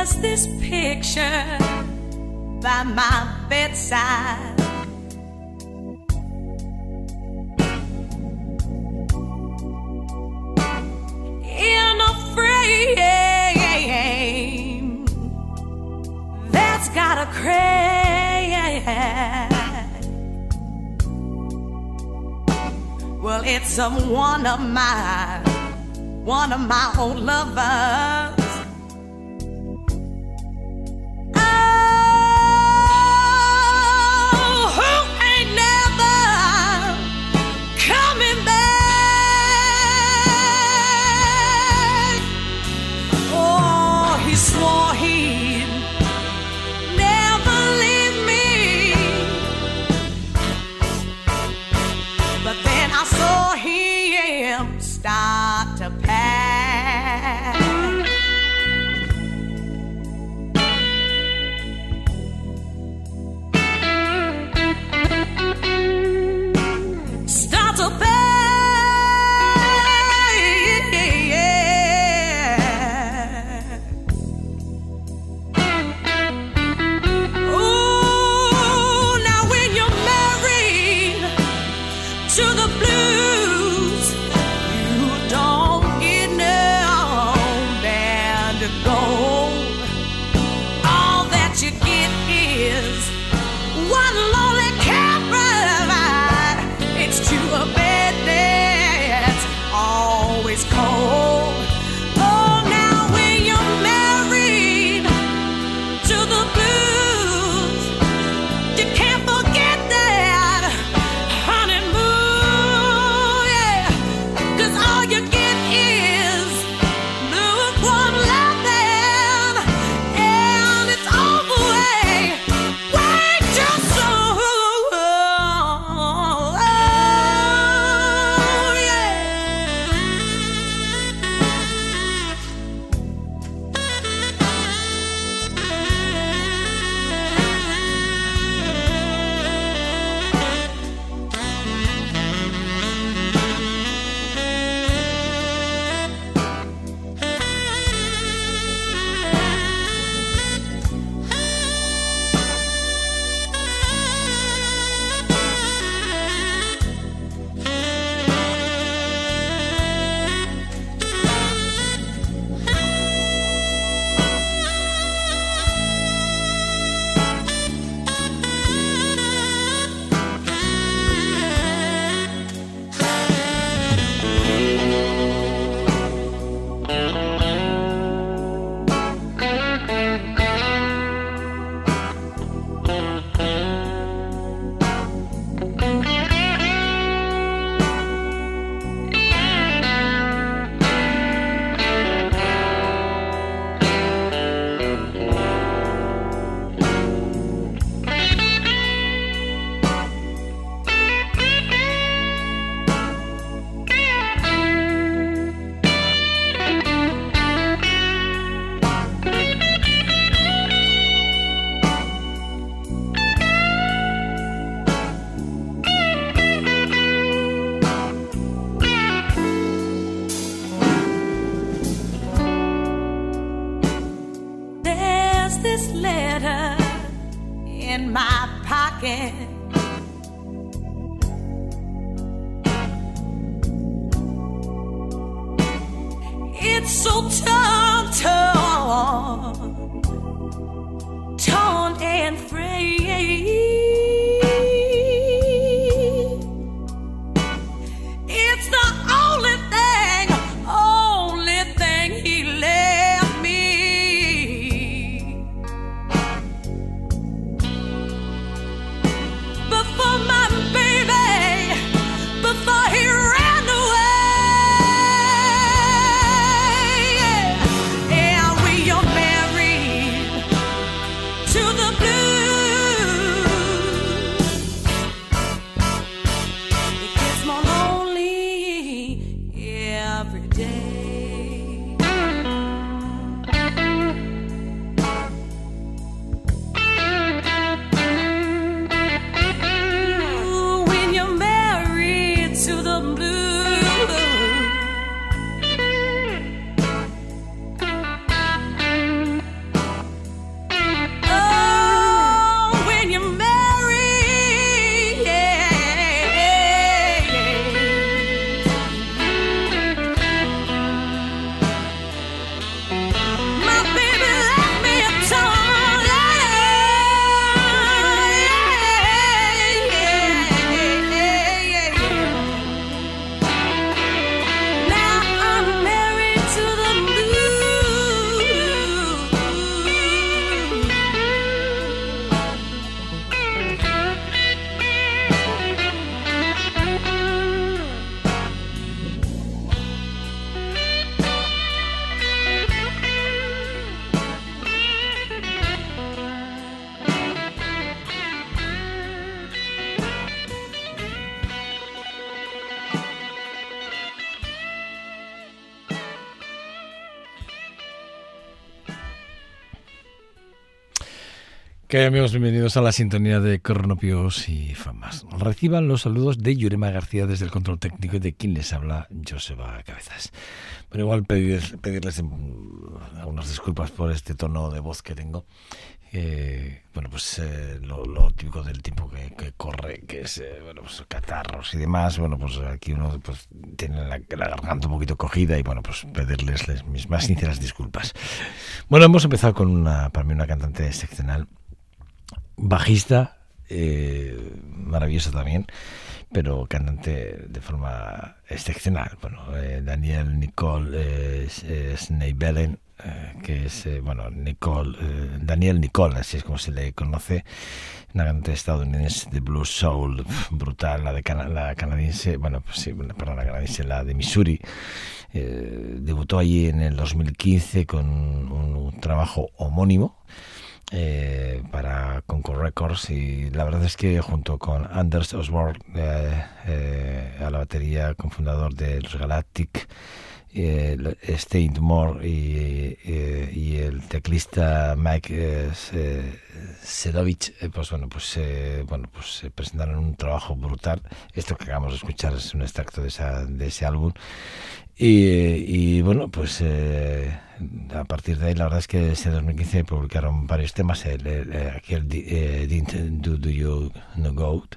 There's this picture by my bedside. In a frame that's got a crack. Well, it's a one of my, one of my old lovers. In my pocket. Que amigos, bienvenidos a la sintonía de Cronopios y Famas. Reciban los saludos de Yurema García desde el control técnico y de quien les habla, Joseba Cabezas. Pero igual pedirles, pedirles algunas disculpas por este tono de voz que tengo. bueno, pues eh, lo, típico del tiempo que, corre, que es, eh, bueno, pues catarros y demás. Bueno, pues aquí uno pues, tiene la, la, garganta un poquito cogida y, bueno, pues pedirles mis más sinceras disculpas. Bueno, hemos empezado con una, para mí, una cantante excepcional bajista, eh, maravilloso también, pero cantante de forma excepcional. Bueno, eh, Daniel Nicole eh, Sneibelen, eh, que es, bueno, Nicole, Daniel Nicole, así es como se le conoce, una cantante estadounidense de blues soul brutal, la de la canadiense, bueno, pues sí, perdón, la canadiense, la de Missouri. debutó allí en el 2015 con un trabajo homónimo eh, para Concord Records y la verdad es que junto con Anders Osborne eh, eh, a la batería, cofundador de los Galactic, eh, Steve Moore y, y, el teclista Mike Sedovich, pues bueno, pues bueno, pues presentaron un trabajo brutal. Esto que acabamos de escuchar es un extracto de, esa, de ese álbum y, bueno, pues eh, a partir de ahí la verdad es que ese 2015 publicaron varios temas, el, aquel eh, Didn't Do, You No Goat,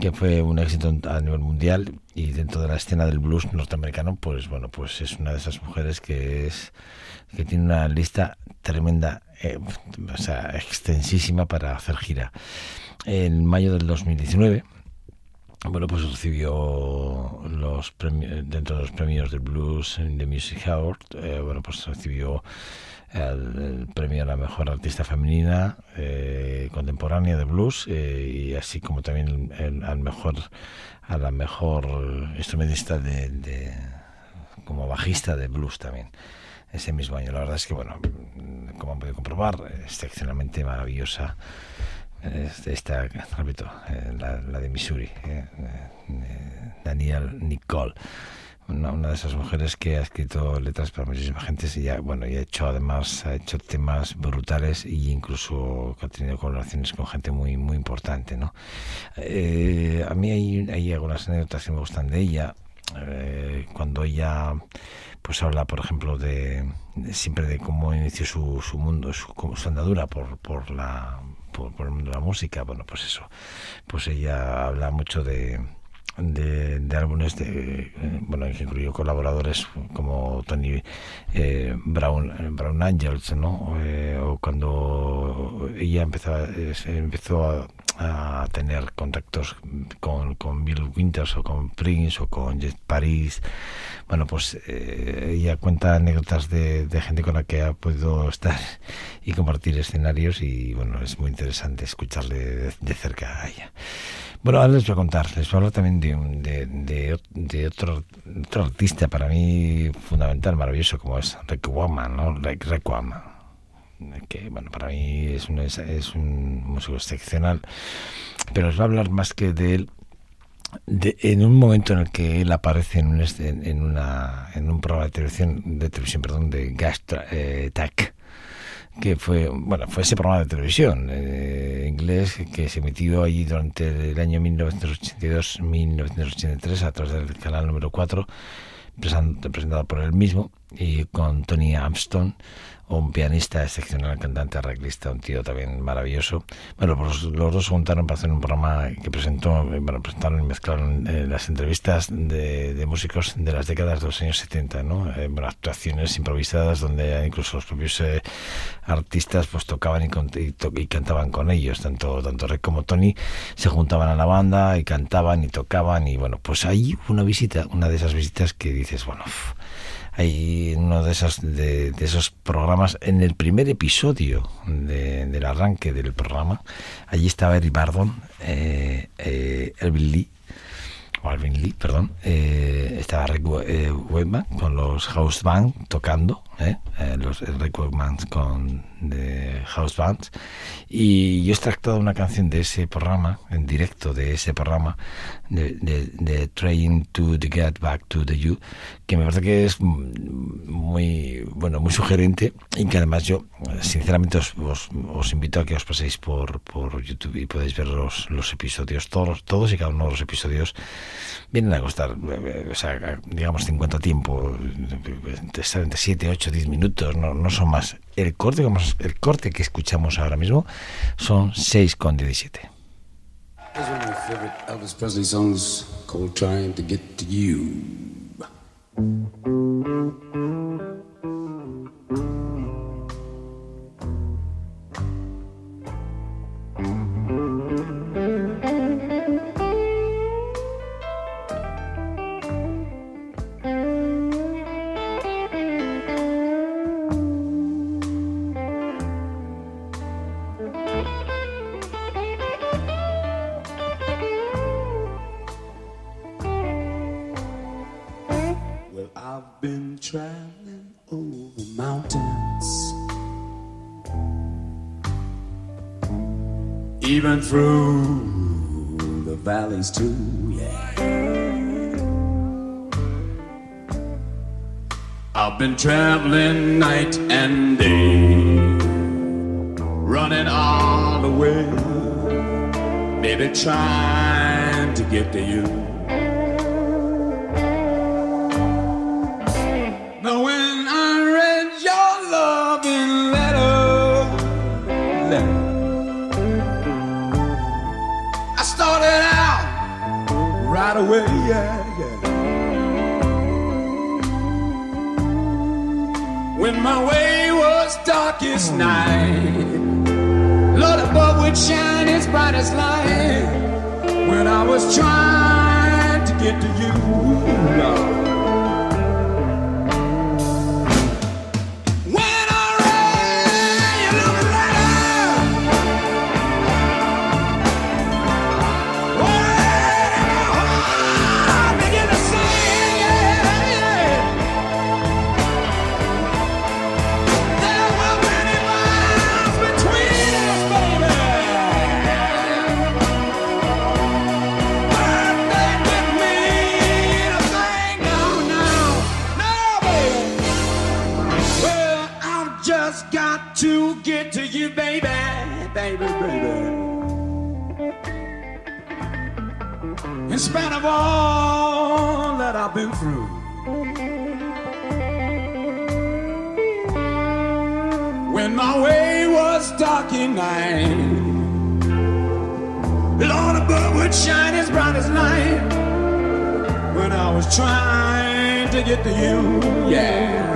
que fue un éxito a nivel mundial y dentro de la escena del blues norteamericano, pues bueno, pues es una de esas mujeres que es que tiene una lista tremenda, eh, o sea, extensísima para hacer gira. En mayo del 2019 bueno, pues recibió los premios, dentro de los premios de blues en The Music Award, eh, bueno, pues recibió el, premio a la mejor artista femenina eh, contemporánea de blues eh, y así como también el, al mejor a la mejor instrumentista de, como bajista de blues también ese mismo año. La verdad es que bueno, como han podido comprobar, excepcionalmente maravillosa esta, repito, eh, la, de Missouri, eh, eh, Daniel Nicole. Una, de esas mujeres que ha escrito letras para muchísima gente y ya, bueno, y ha hecho además, ha hecho temas brutales e incluso ha tenido colaboraciones con gente muy, muy importante, ¿no? a mí hay, algunas anécdotas que me gustan de ella. cuando ella pues habla por ejemplo de, siempre de cómo inició su, su mundo su, su andadura por, por la por, el mundo de la música. Bueno, pues eso, pues ella habla mucho de de, álbumes de eh, bueno que incluyó colaboradores como Tony eh, Brown eh, Brown Angels no o cuando ella empezó se empezó a, a tener contactos con, con Bill Winters o con Prince o con Jet Paris. Bueno pues eh, ella cuenta anécdotas de, de gente con la que ha podido estar y compartir escenarios y bueno es muy interesante escucharle de, de cerca a ella. Bueno, ahora les voy a contar, les voy a hablar también de, de, de, otro, otro artista para mí fundamental, maravilloso, como es Rick Wakeman, ¿no? Rick, Rick que bueno, para mí es un, es, un músico excepcional, pero les voy a hablar más que de él de- en un momento en el que él aparece en un, este- en, una, en un programa de televisión, de televisión, perdón, de Gastra eh, que fue bueno fue ese programa de televisión eh, inglés que se emitió allí durante el año 1982-1983 a través del canal número 4 presan- presentado por él mismo y con Tony Armstrong un pianista excepcional, cantante, arreglista, un tío también maravilloso. Bueno, pues los dos se juntaron para hacer un programa que presentó, bueno, presentaron y mezclaron eh, las entrevistas de, de músicos de las décadas de los años 70, ¿no? Eh, bueno, actuaciones improvisadas donde incluso los propios eh, artistas pues tocaban y, cantaban con ellos, tanto, tanto Rick como Tony se juntaban a la banda y cantaban y tocaban y bueno, pues ahí una visita, una de esas visitas que dices, bueno, hay uno de esos de, esos programas en el primer episodio de- del arranque del programa allí estaba Eric Bardon eh, eh, Elvin Lee o Alvin Lee, perdón, eh, estaba Rick We- eh, con los House Band tocando, ¿eh? Los Rick Wakeman con de House Bands y yo he extractado una canción de ese programa, en directo de ese programa, de, de, Trying to Get Back to the You, que me parece que es muy, bueno, muy sugerente y que además yo, sinceramente, os, os, invito a que os paséis por, por YouTube y podéis ver los, los episodios, todos, todos y cada uno de los episodios vienen a costar, digamos 50 tiempo, entre 7, 8, 10 minutos, no, no son más. El corte, el corte que escuchamos ahora mismo son 6,17. Here's one of my favorite Elvis Presley songs called Trying to Get to You. Even through the valleys too. Yeah, I've been traveling night and day, running all the way, maybe trying to get to you. Away, yeah, yeah. When my way was darkest night, Lord above would shine as bright as light. When I was trying to get to you, Lord. In spite of all that I've been through, when my way was dark at night, Lord above would shine as bright as light when I was trying to get to you. Yeah.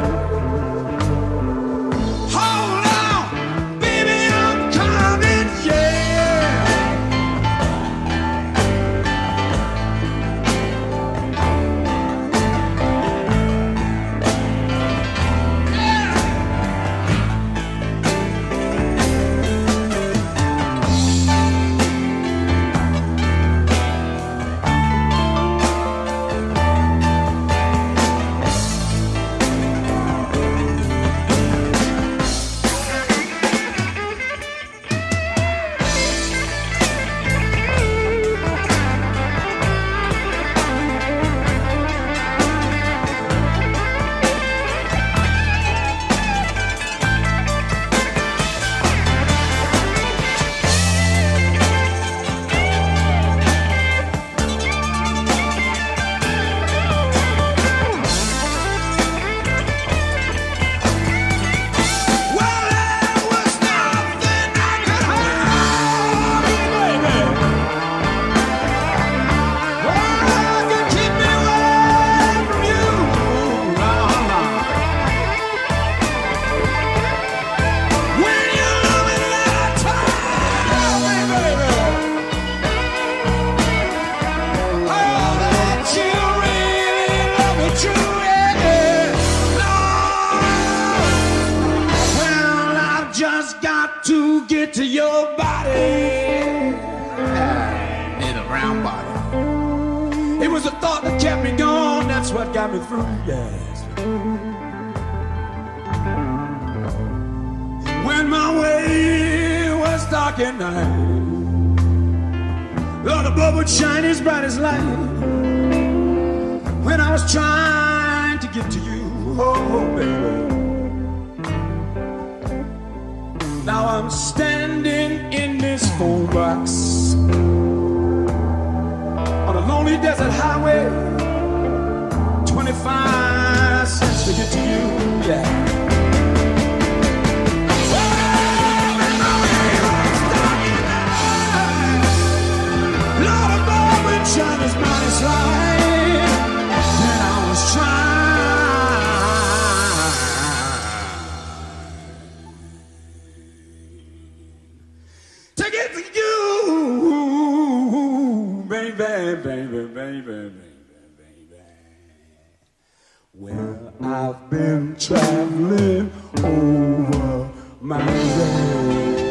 I've been traveling over my roads.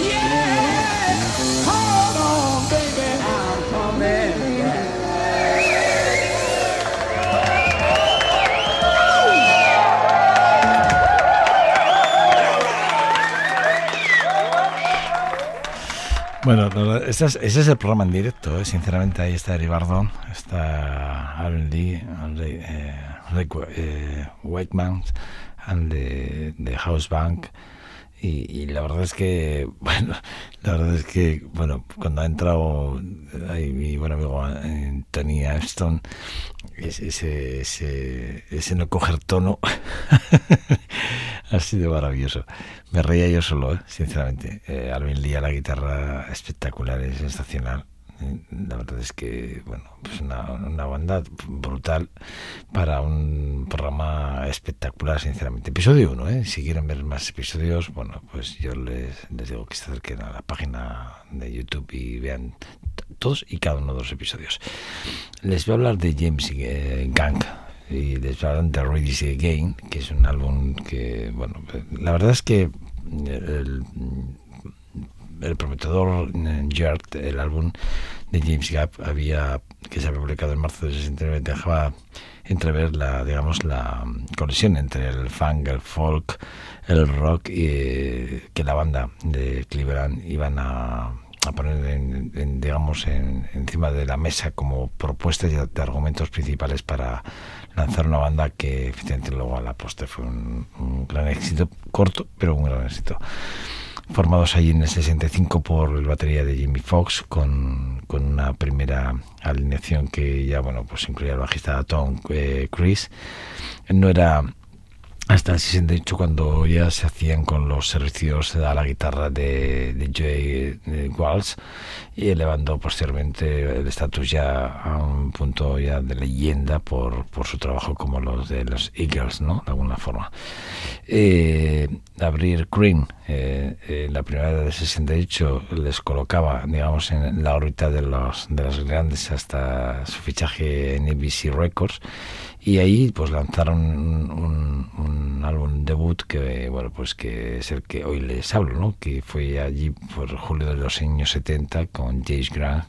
Yeah, hold on, baby, I'm coming. Bueno, verdad, ese es, ese es el programa en directo, ¿eh? sinceramente. Ahí está Eric Bardon, está Aaron Lee, Ray, eh, Ray eh, Wakeman, and de House Bank. Y, la verdad es que, bueno, la verdad es que, bueno, cuando ha entrado ahí mi buen amigo eh, Tony Ashton, ese, ese, ese, no coger tono ha sido maravilloso. Me reía yo solo, ¿eh? sinceramente. Eh, Alvin la guitarra espectacular, es sensacional. Eh, La verdad es que, bueno, pues una, una banda brutal para un programa espectacular, sinceramente. Episodio 1, ¿eh? Si quieren ver más episodios, bueno, pues yo les, les digo que se acerquen a la página de YouTube y vean todos y cada uno de los episodios. Les voy a hablar de James eh, Gang y les voy a hablar de Ready Again, que es un álbum que, bueno, la verdad es que el prometedor eh, Yard, el álbum de James Gap, había que se había publicado en marzo de 69, dejaba entrever la, digamos, la colisión entre el funk, el folk, el rock y eh, que la banda de Cleveland iban a, poner en, digamos en, encima de la mesa como propuestas de, argumentos principales para lanzar una banda que efectivamente luego a la postre fue un gran éxito corto pero un gran éxito formados allí en el 65 por el batería de Jimmy Fox con, con una primera alineación que ya bueno pues incluía el bajista Tom eh, Chris. No era hasta el 68 cuando ya se hacían con los servicios a la guitarra de, de de Walsh y elevando posteriormente el estatus ya a un punto ya de leyenda por, por su trabajo como los de los Eagles, ¿no? De alguna forma. Eh, abrir Green, eh, eh, la primera de 68 les colocaba, digamos, en la órbita de los de las grandes hasta su fichaje en ABC Records y ahí pues lanzaron un, álbum debut que bueno pues que es el que hoy les hablo no que fue allí por julio de los años 70 con James Grant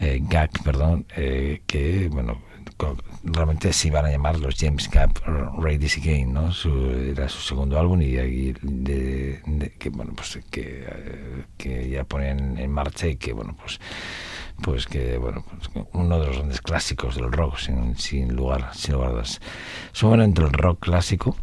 eh, Gag perdón eh, que bueno realmente se iban a llamar los James Gap This Again no su, era su segundo álbum y de, de, que bueno pues que, que ya ponen en marcha y que bueno pues pues que bueno pues uno de los grandes clásicos del rock sin, sin lugar sin lugar a dudas. Son entre el rock clásico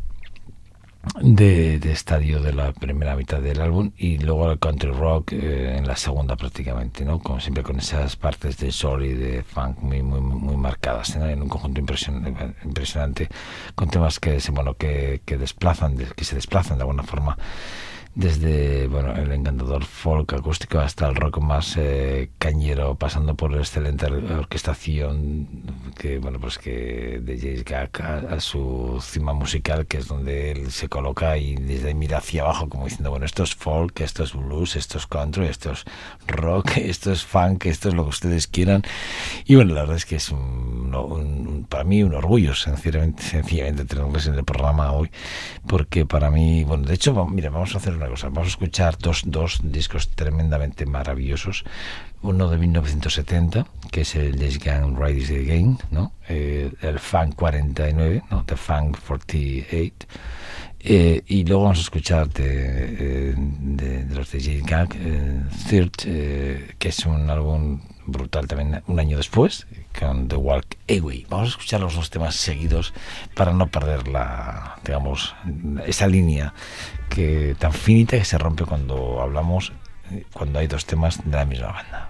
de, estadio de la primera mitad del álbum y luego el country rock eh, en la segunda prácticamente no como siempre con esas partes de soul y de funk muy muy muy marcadas en un conjunto impresionante, impresionante con temas que bueno que, que desplazan que se desplazan de alguna forma desde bueno el encantador folk acústico hasta el rock más eh, cañero pasando por la excelente orquestación que bueno pues que de James Gag a, su cima musical que es donde él se coloca y desde ahí mira hacia abajo como diciendo bueno esto es folk esto es blues esto es country esto es rock esto es funk esto es lo que ustedes quieran y bueno la verdad es que es un, un, para mí un orgullo sencillamente sencillamente tenerles en el programa hoy porque para mí bueno de hecho mira vamos a hacer una cosa. Vamos a escuchar dos, dos discos tremendamente maravillosos. Uno de 1970, que es el Let's Gang Rise Again, ¿no? Eh, el Funk 49, ¿no? The Funk 48. Eh, y luego vamos a escuchar de, eh, de, de los de Jane Gang, eh, Third, eh, que es un álbum brutal también un año después, con The Walk Away. Vamos a escuchar los dos temas seguidos para no perder la, digamos, esa línea que tan finita que se rompe cuando hablamos, cuando hay dos temas de la misma banda.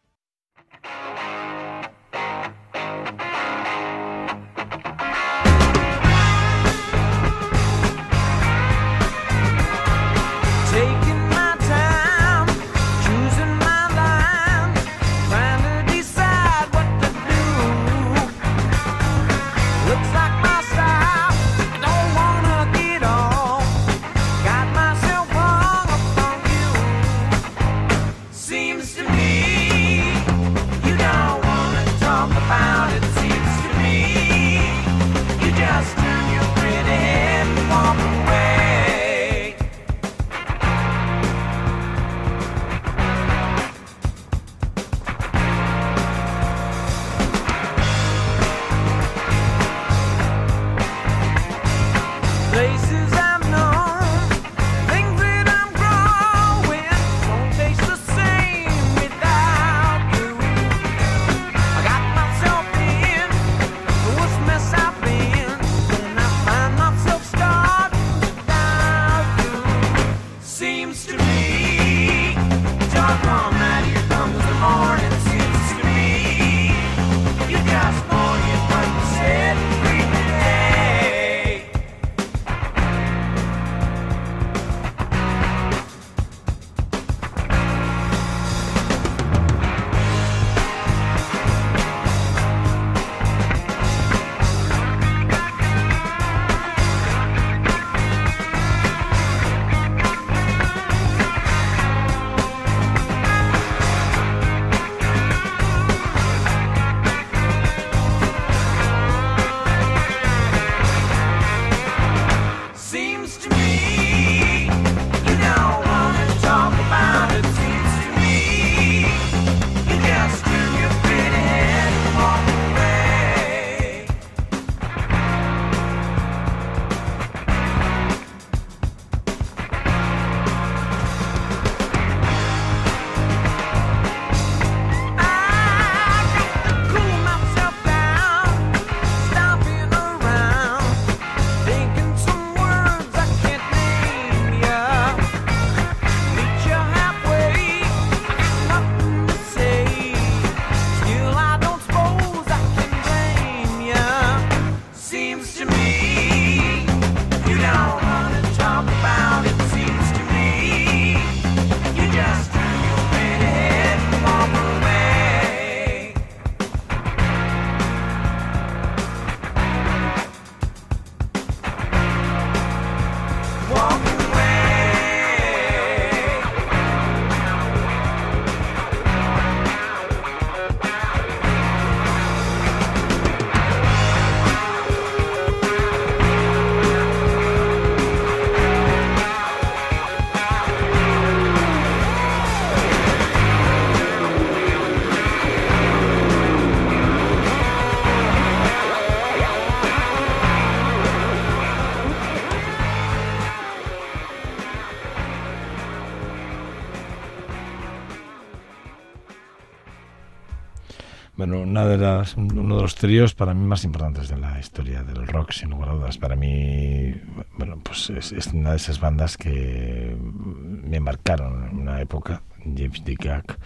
Una de las, uno de los tríos para mí más importantes de la historia del rock, sin lugar a dudas. Para mí, bueno, pues es, es una de esas bandas que me marcaron en una época, James D. Gag,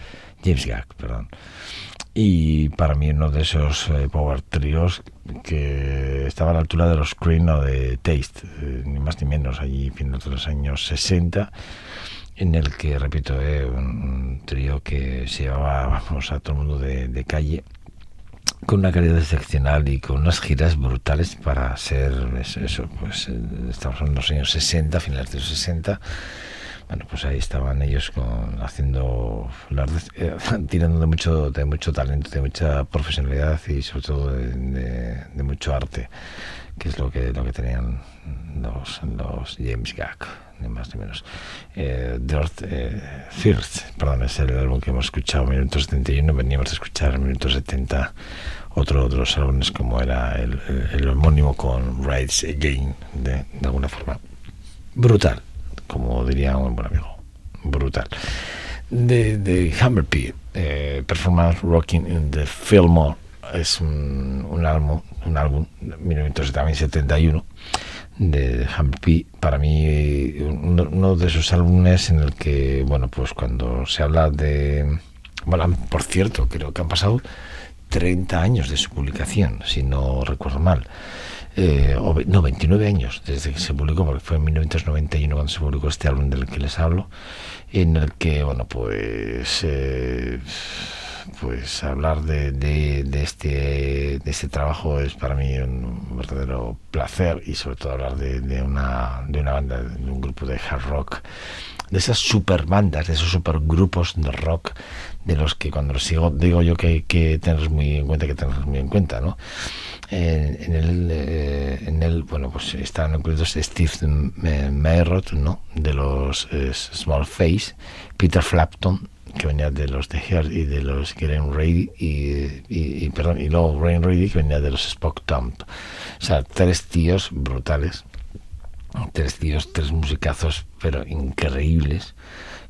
James Gag, perdón. Y para mí uno de esos eh, power tríos que estaba a la altura de los Cream o de Taste, eh, ni más ni menos, allí finales de los años 60 en el que, repito, eh, un, un trío que se llevaba vamos, a todo el mundo de, de calle con una calidad excepcional y con unas giras brutales para ser eso, pues eh, estamos en los años 60, finales de los 60 bueno pues ahí estaban ellos con haciendo eh, tirando de mucho de mucho talento de mucha profesionalidad y sobre todo de, de- de mucho arte que es lo que lo que tenían los los James Gag ni más ni menos. Eh, Dirt, eh, perdón es el álbum que hemos escuchado minuto 71 veníamos de escuchar minuto 70 otro de los álbumes como era el, el- el homónimo con Rise Again de, de alguna forma brutal como diría un buen amigo brutal. De, de Hammerpie eh, Performance Rocking in the Fillmore es un, un álbum un álbum de 1971 de P, para mí uno, de esos álbumes en el que, bueno, pues cuando se habla de... Bueno, por cierto, creo que han pasado 30 años de su publicación, si no recuerdo mal. Eh, o no, 29 años desde que se publicó, porque fue en 1991 cuando se publicó este álbum del que les hablo, en el que, bueno, pues... eh, pues hablar de, este de este trabajo es para mí un verdadero placer y sobre todo hablar de, una de una banda de un grupo de hard rock de esas super bandas de esos super grupos de rock de los que cuando los sigo digo yo que hay que tenerlos muy en cuenta que tenerlos muy en cuenta no en, en el eh, en el bueno pues están incluidos Steve eh, Meyrot no de los eh, Small Face Peter Flapton que venía de los The Heart y de los Green Ready y, y, perdón y luego Green Ready que venía de los Spock Dump o sea tres tíos brutales tres tíos tres musicazos pero increíbles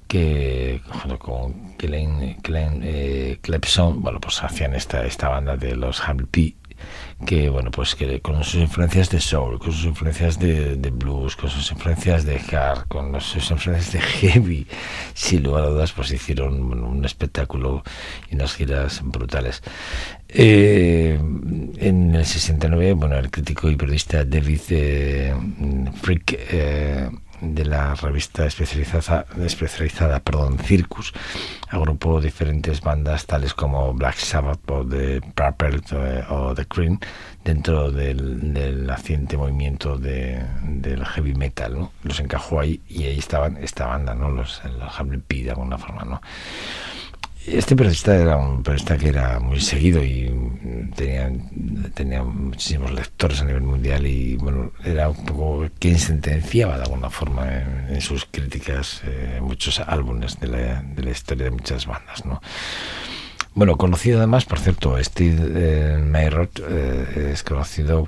que junto con Glenn, Glenn eh, Clepson bueno pues hacían esta esta banda de los P que bueno pues que con sus influencias de soul con sus influencias de, blues con sus influencias de hard con sus influencias de heavy sin lugar a dudas pues hicieron un espectáculo y unas giras brutales. Eh, en el 69 bueno el crítico y periodista David eh, Frick eh, de la revista especializada, especializada perdón, Circus agrupó diferentes bandas tales como Black Sabbath o The Purple eh, o The Cream dentro del, del naciente movimiento de, del heavy metal ¿no? los encajó ahí y ahí estaban esta banda ¿no? los, los Pie de alguna forma ¿no? Este periodista era un periodista que era muy seguido y tenía, tenía muchísimos lectores a nivel mundial y bueno, era un poco quien sentenciaba de alguna forma en, en sus críticas eh, muchos álbumes de la, de la historia de muchas bandas, ¿no? Bueno, conocido además, por cierto, Steve eh, eh, es conocido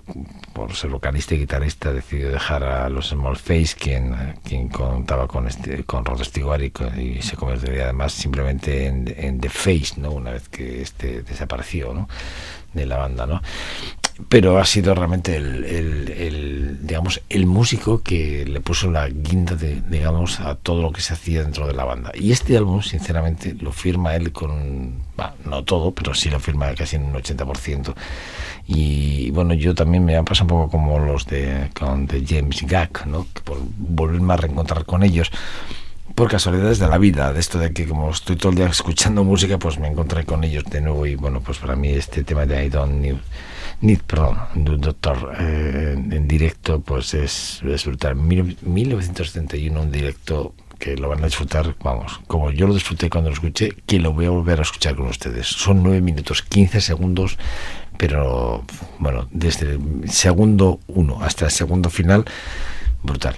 por ser vocalista y guitarrista, decidió dejar a los Small Face, quien, quien contaba con este, con Rod Stewart y, se convertiría además simplemente en, The Face, ¿no? Una vez que este desapareció. De la banda, ¿no? Pero ha sido realmente el, digamos el músico que le puso la guinda de, digamos a todo lo que se hacía dentro de la banda. Y este álbum sinceramente lo firma él con no todo pero sí lo firma casi en un 80% y bueno yo también me pasa un poco como los de con de James Gack no por volverme a reencontrar con ellos. Por casualidades de la vida, de esto de que como estoy todo el día escuchando música, pues me encontré con ellos de nuevo y bueno, pues para mí este tema de I Don't Need, need perdón, do Doctor eh, en, en directo, pues es, es brutal. Mil- 1971, un directo que lo van a disfrutar, vamos, como yo lo disfruté cuando lo escuché, que lo voy a volver a escuchar con ustedes. Son 9 minutos 15 segundos, pero bueno, desde el segundo 1 hasta el segundo final, brutal.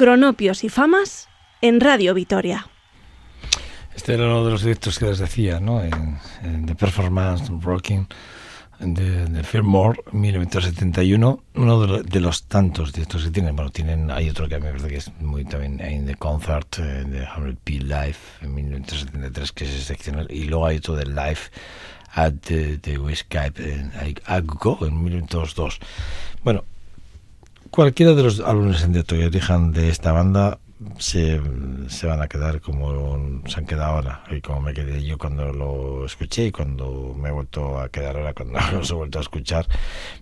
Cronopios y famas en Radio Vitoria. Este era uno de los directos que les decía, ¿no? En, The Performance Rocking de, de Fillmore, 1971. Uno de, de los tantos directos que tienen. Bueno, tienen, hay otro que a me parece que es muy también en The Concert eh, de Hamlet P. Live en 1973, que es excepcional. Y luego hay otro de Live at the, the Skype en Aggo en 1902. Bueno, cualquiera de los álbumes en que elijan de esta banda se, se van a quedar como se han quedado ahora. Y como me quedé yo cuando lo escuché y cuando me he vuelto a quedar ahora cuando los he vuelto a escuchar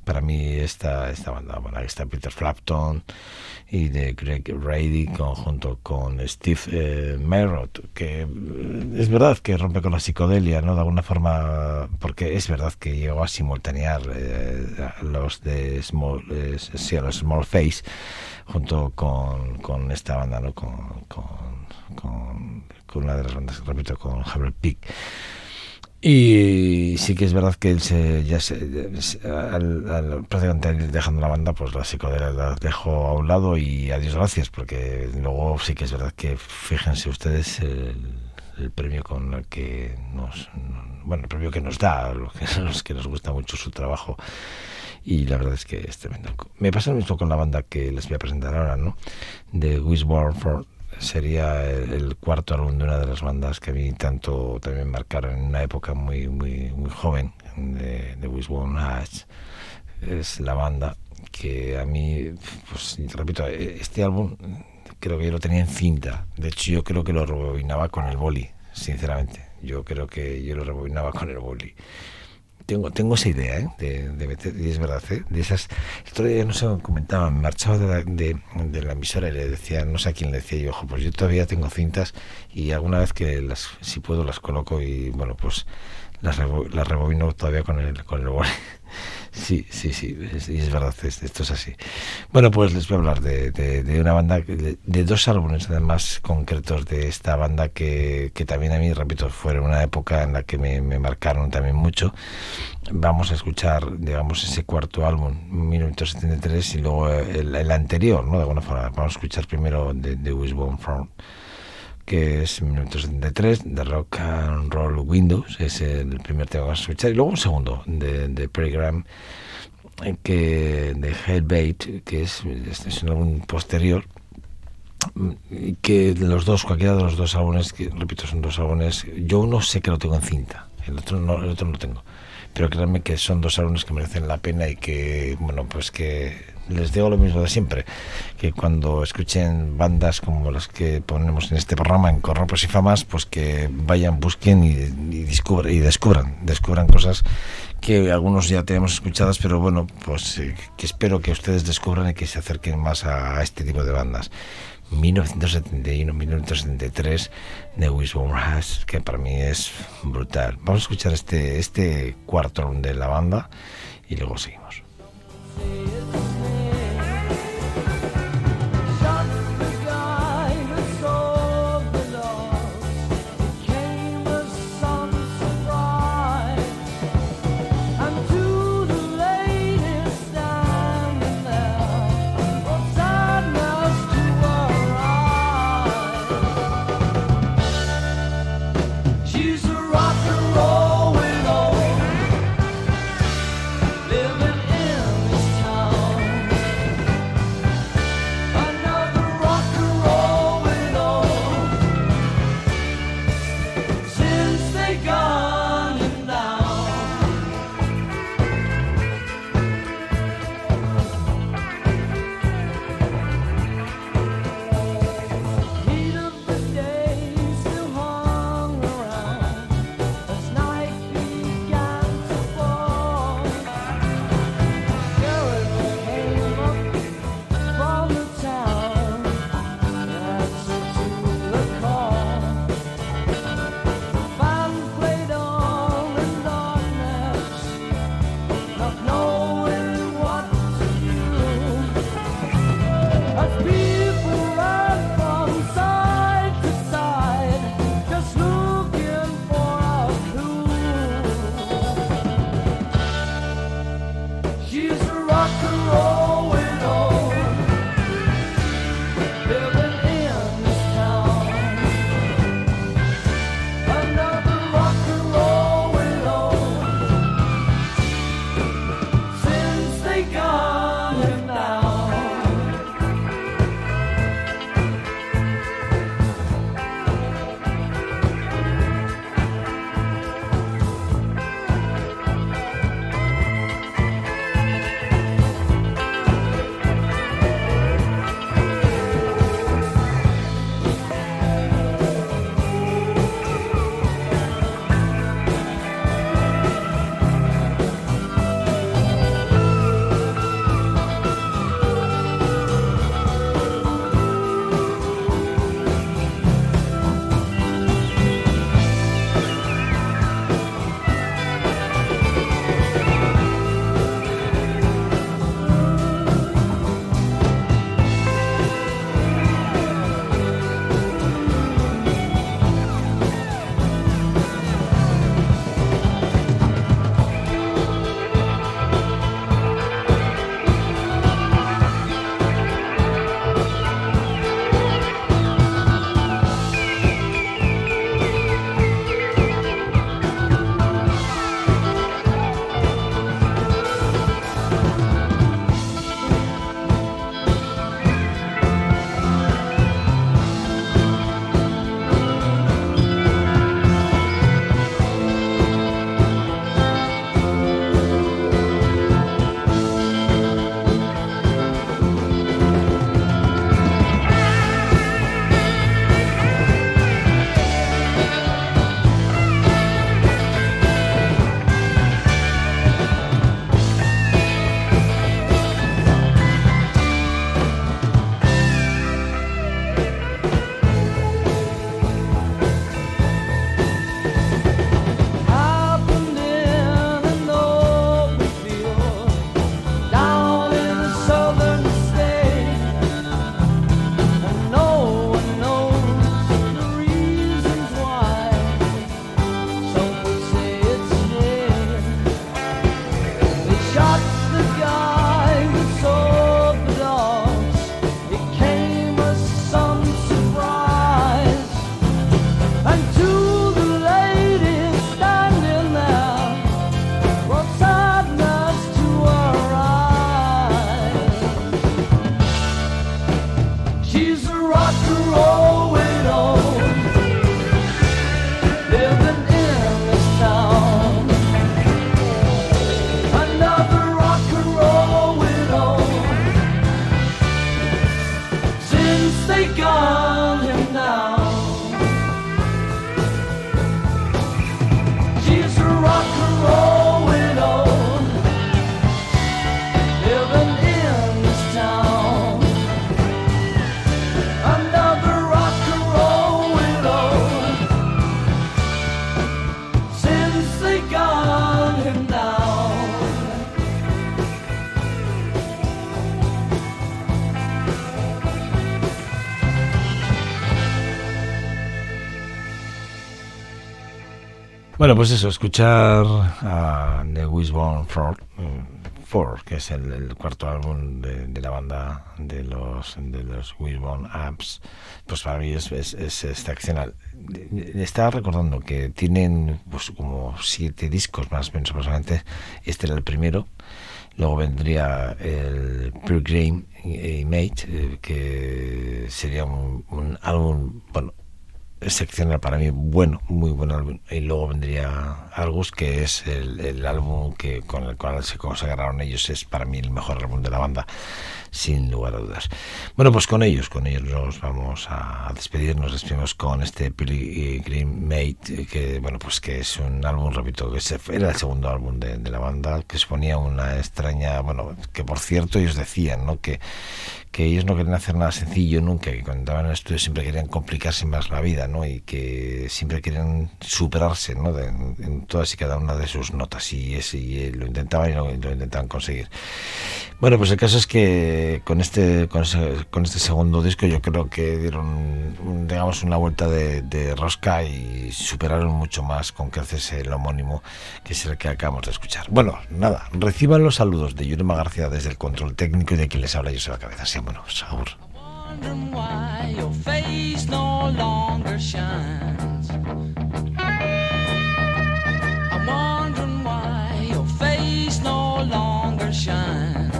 para mí esta, esta banda bueno está Peter Frampton y de Greg Rady junto con Steve eh, Merritt que eh, es verdad que rompe con la psicodelia no de alguna forma porque es verdad que llegó a simultanear eh, los de Small eh, los Small Face junto con, con esta banda no con, con, con, una de las bandas repito con Harold Peak y sí que es verdad que él se, ya se, al, al- prácticamente dejando la banda, pues la psicodelia la dejó a un lado y adiós gracias, porque luego sí que es verdad que fíjense ustedes el, el premio con el que nos, bueno, el premio que nos da los que, los que nos gusta mucho su trabajo y la verdad es que es tremendo. Me pasa lo mismo con la banda que les voy a presentar ahora, ¿no? De Wishbone for sería el, cuarto álbum de una de las bandas que a mí tanto también marcaron en una época muy muy muy joven de, de Wishbone Ash. Es la banda que a mí, pues repito, este álbum creo que yo lo tenía en cinta. De hecho, yo creo que lo rebobinaba con el boli, sinceramente. Yo creo que yo lo rebobinaba con el boli tengo, tengo esa idea, ¿eh? De, de y es verdad, ¿eh? De esas. Ya no sé, comentaba, me marchaba de la, de, de la emisora y le decía, no sé a quién le decía yo, ojo, pues yo todavía tengo cintas y alguna vez que las, si puedo, las coloco y bueno, pues las, rebo- las rebobino todavía con el, con el. Sí, sí, sí, es, es verdad, es- esto es así. Bueno, pues les voy a hablar de, una banda, de, dos álbumes además concretos de esta banda que, que también a mí, repito, fueron una época en la que me, me marcaron también mucho. Vamos a escuchar, digamos, ese cuarto álbum, 1973, y luego el, el anterior, ¿no? De alguna forma, vamos a escuchar primero de, de Wishbone Front que es 1973, de Rock and Roll Windows, es el primer tema que vamos a escuchar, y luego un segundo de, de Pregram, eh, que de Hellbait, que es, es un álbum posterior, que los dos, cualquiera de los dos álbumes, que repito, son dos álbumes, yo uno sé que lo tengo en cinta, el otro no, el otro no lo tengo, pero créanme que son dos álbumes que merecen la pena y que, bueno, pues que les digo lo mismo de siempre, que cuando escuchen bandas como las que ponemos en este programa, en Corropos y Famas, pues que vayan, busquen y, y, descubran, y descubran, descubran cosas que algunos ya tenemos escuchadas, pero bueno, pues eh, que espero que ustedes descubran y que se acerquen más a, a este tipo de bandas. 1971-1973 de Wishbone Hash, que para mí es brutal. Vamos a escuchar este, este cuarto de la banda y luego seguimos. Bueno, pues eso, escuchar a The Wishbone Four, mm, Four, que es el, cuarto álbum de, la banda de los de los Wishbone Apps, pues para mí es, es, es excepcional. Estaba recordando que tienen pues como siete discos más o menos. Este era el primero. Luego vendría el Pilgrim y Mate, eh, que sería un álbum, bueno, excepcional para mí, bueno, muy buen álbum. Y luego vendría Argus, que es el, el álbum que con el cual se consagraron ellos, es para mí el mejor álbum de la banda, sin lugar a dudas. Bueno, pues con ellos, con ellos nos vamos a despedir, nos despedimos con este Pilgrim Mate, que bueno, pues que es un álbum, repito, que era el segundo álbum de, la banda, que exponía una extraña, bueno, que por cierto ellos decían, ¿no? Que que ellos no querían hacer nada sencillo nunca, que cuando estaban en el estudio siempre querían complicarse más la vida, ¿no? Y que siempre querían superarse, ¿no? En, todas y cada una de sus notas y, es, y eh, lo intentaban y lo, intentaban conseguir. Bueno, pues el caso es que con este con, este segundo disco yo creo que dieron, digamos, una vuelta de, de rosca y superaron mucho más con creces el homónimo, que es el que acabamos de escuchar. Bueno, nada, reciban los saludos de Yurema García desde el control técnico y de quien les habla Joseba Cabeza. Sean buenos, wondering why your face no longer shines. I'm wondering why your face no longer shines.